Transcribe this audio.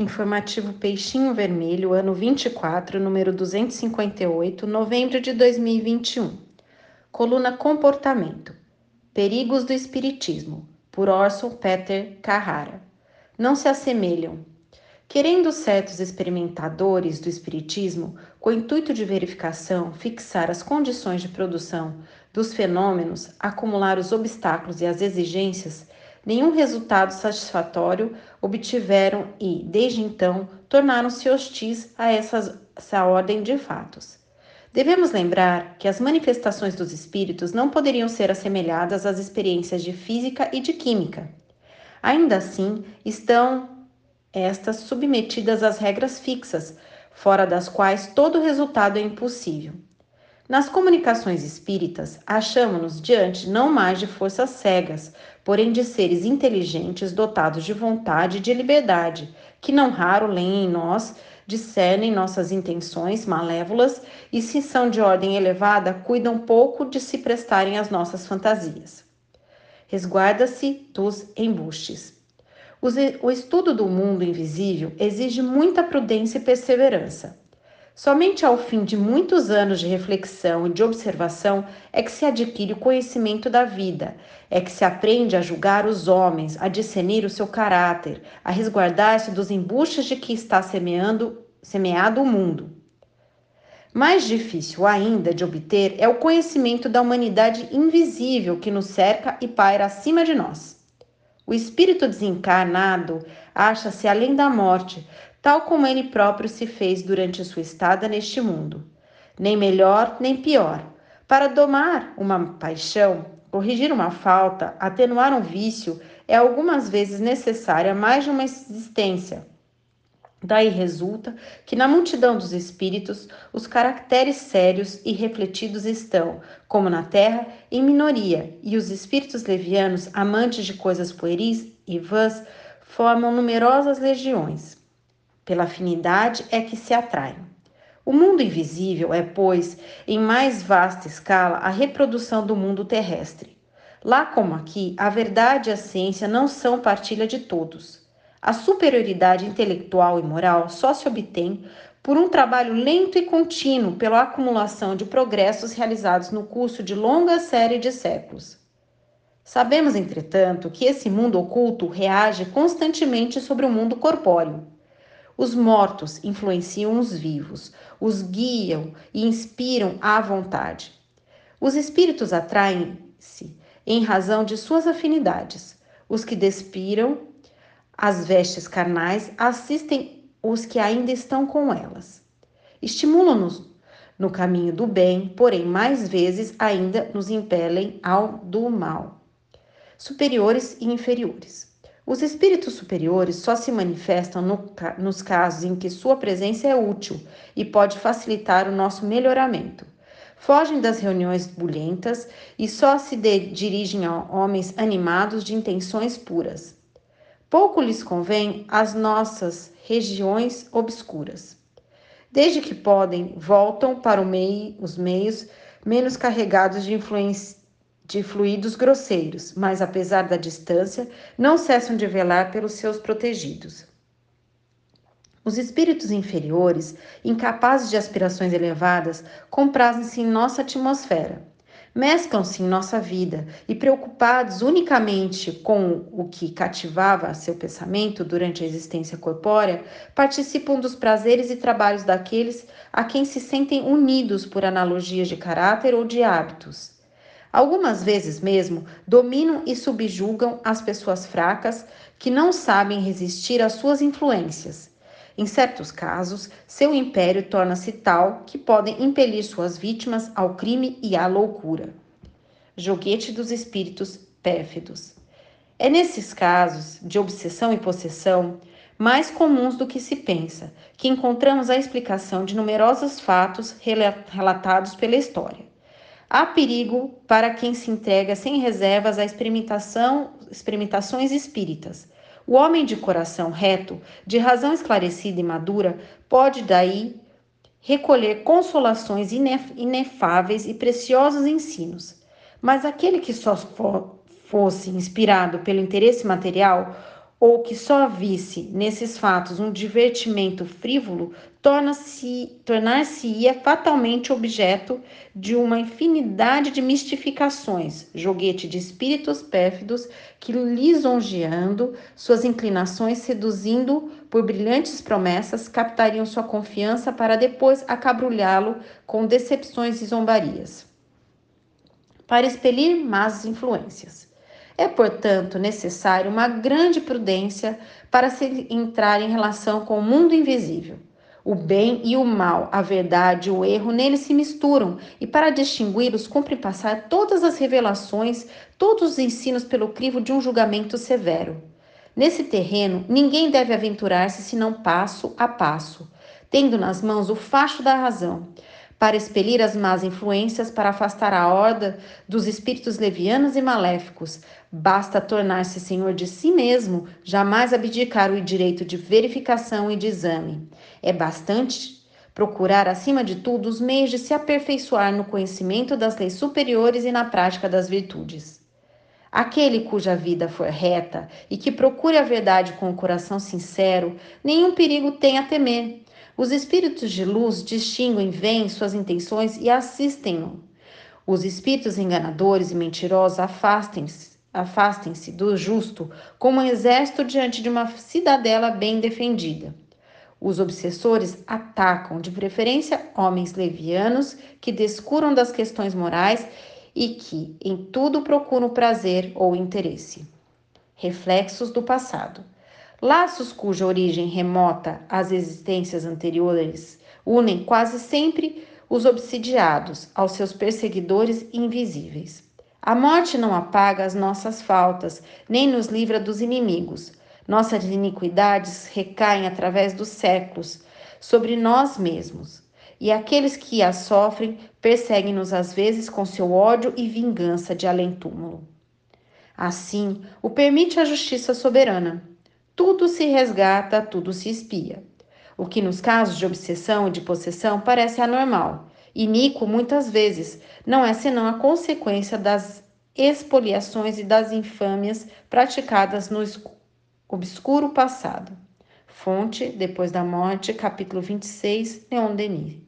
Informativo Peixinho Vermelho, ano 24, número 258, novembro de 2021. Coluna Comportamento. Perigos do Espiritismo, por Orson Peter Carrara. Não se assemelham. Querendo certos experimentadores do Espiritismo, com o intuito de verificação, fixar as condições de produção dos fenômenos, acumular os obstáculos e as exigências, nenhum resultado satisfatório obtiveram e, desde então, tornaram-se hostis a essas, essa ordem de fatos. Devemos lembrar que as manifestações dos espíritos não poderiam ser assemelhadas às experiências de física e de química. Ainda assim, estão estas submetidas às regras fixas, fora das quais todo resultado é impossível. Nas comunicações espíritas, achamos-nos diante não mais de forças cegas, porém de seres inteligentes dotados de vontade e de liberdade, que não raro leem em nós, discernem nossas intenções malévolas e, se são de ordem elevada, cuidam pouco de se prestarem às nossas fantasias. Resguarda-se dos embustes. O estudo do mundo invisível exige muita prudência e perseverança. Somente ao fim de muitos anos de reflexão e de observação é que se adquire o conhecimento da vida, é que se aprende a julgar os homens, a discernir o seu caráter, a resguardar-se dos embustes de que está semeando, semeado o mundo. Mais difícil ainda de obter é o conhecimento da humanidade invisível que nos cerca e paira acima de nós. O espírito desencarnado acha-se além da morte, tal como ele próprio se fez durante sua estada neste mundo. Nem melhor, nem pior. Para domar uma paixão, corrigir uma falta, atenuar um vício, é algumas vezes necessária mais de uma existência. Daí resulta que na multidão dos espíritos os caracteres sérios e refletidos estão, como na terra, em minoria, e os espíritos levianos, amantes de coisas pueris e vãs, formam numerosas legiões pela afinidade é que se atraem. O mundo invisível é, pois, em mais vasta escala, a reprodução do mundo terrestre. Lá como aqui, a verdade e a ciência não são partilha de todos. A superioridade intelectual e moral só se obtém por um trabalho lento e contínuo pela acumulação de progressos realizados no curso de longa série de séculos. Sabemos, entretanto, que esse mundo oculto reage constantemente sobre o mundo corpóreo. Os mortos influenciam os vivos, os guiam e inspiram à vontade. Os espíritos atraem-se em razão de suas afinidades. Os que despiram as vestes carnais assistem os que ainda estão com elas. Estimulam-nos no caminho do bem, porém, mais vezes ainda nos impelem ao do mal. Superiores e inferiores. Os espíritos superiores só se manifestam no, nos casos em que sua presença é útil e pode facilitar o nosso melhoramento. Fogem das reuniões bulhentas e só se de, dirigem a homens animados de intenções puras. Pouco lhes convém as nossas regiões obscuras. Desde que podem, voltam para os meios menos carregados de influência de fluidos grosseiros, mas apesar da distância, não cessam de velar pelos seus protegidos. Os espíritos inferiores, incapazes de aspirações elevadas, comprazem-se em nossa atmosfera, mesclam-se em nossa vida e, preocupados unicamente com o que cativava seu pensamento durante a existência corpórea, participam dos prazeres e trabalhos daqueles a quem se sentem unidos por analogias de caráter ou de hábitos. Algumas vezes mesmo dominam e subjugam as pessoas fracas que não sabem resistir às suas influências. Em certos casos, seu império torna-se tal que podem impelir suas vítimas ao crime e à loucura. Joguete dos espíritos pérfidos. É nesses casos de obsessão e possessão, mais comuns do que se pensa, que encontramos a explicação de numerosos fatos relatados pela história. Há perigo para quem se entrega sem reservas à experimentação, experimentações espíritas. O homem de coração reto, de razão esclarecida e madura, pode daí recolher consolações inefáveis e preciosos ensinos. Mas aquele que só fosse inspirado pelo interesse material ou que só visse nesses fatos um divertimento frívolo, torna-se tornar-se-ia fatalmente objeto de uma infinidade de mistificações, joguete de espíritos pérfidos que lisonjeando suas inclinações, seduzindo por brilhantes promessas, captariam sua confiança para depois acabrulhá-lo com decepções e zombarias. Para expelir más influências. É, portanto, necessário uma grande prudência para se entrar em relação com o mundo invisível. O bem e o mal, a verdade e o erro nele se misturam, e para distingui-los, cumpre passar todas as revelações, todos os ensinos pelo crivo de um julgamento severo. Nesse terreno, ninguém deve aventurar-se senão passo a passo, tendo nas mãos o facho da razão, para expelir as más influências, para afastar a horda dos espíritos levianos e maléficos. Basta tornar-se senhor de si mesmo, jamais abdicar o direito de verificação e de exame. É bastante procurar, acima de tudo, os meios de se aperfeiçoar no conhecimento das leis superiores e na prática das virtudes. Aquele cuja vida for reta e que procure a verdade com o coração sincero, nenhum perigo tem a temer. Os espíritos de luz distinguem, veem suas intenções e assistem-no. Os espíritos enganadores e mentirosos afastem-se afastem-se do justo como um exército diante de uma cidadela bem defendida. Os obsessores atacam, de preferência, homens levianos que descuram das questões morais e que em tudo procuram prazer ou interesse. Reflexos do passado. Laços cuja origem remota às existências anteriores unem quase sempre os obsidiados aos seus perseguidores invisíveis. A morte não apaga as nossas faltas, nem nos livra dos inimigos. Nossas iniquidades recaem através dos séculos sobre nós mesmos. E aqueles que as sofrem perseguem-nos às vezes com seu ódio e vingança de além-túmulo. Assim, o permite a justiça soberana. Tudo se resgata, tudo se espia. O que nos casos de obsessão e de possessão parece anormal. Iníquo muitas vezes não é senão a consequência das expoliações e das infâmias praticadas no obscuro passado. Fonte, depois da morte, capítulo 26, Leon Denis.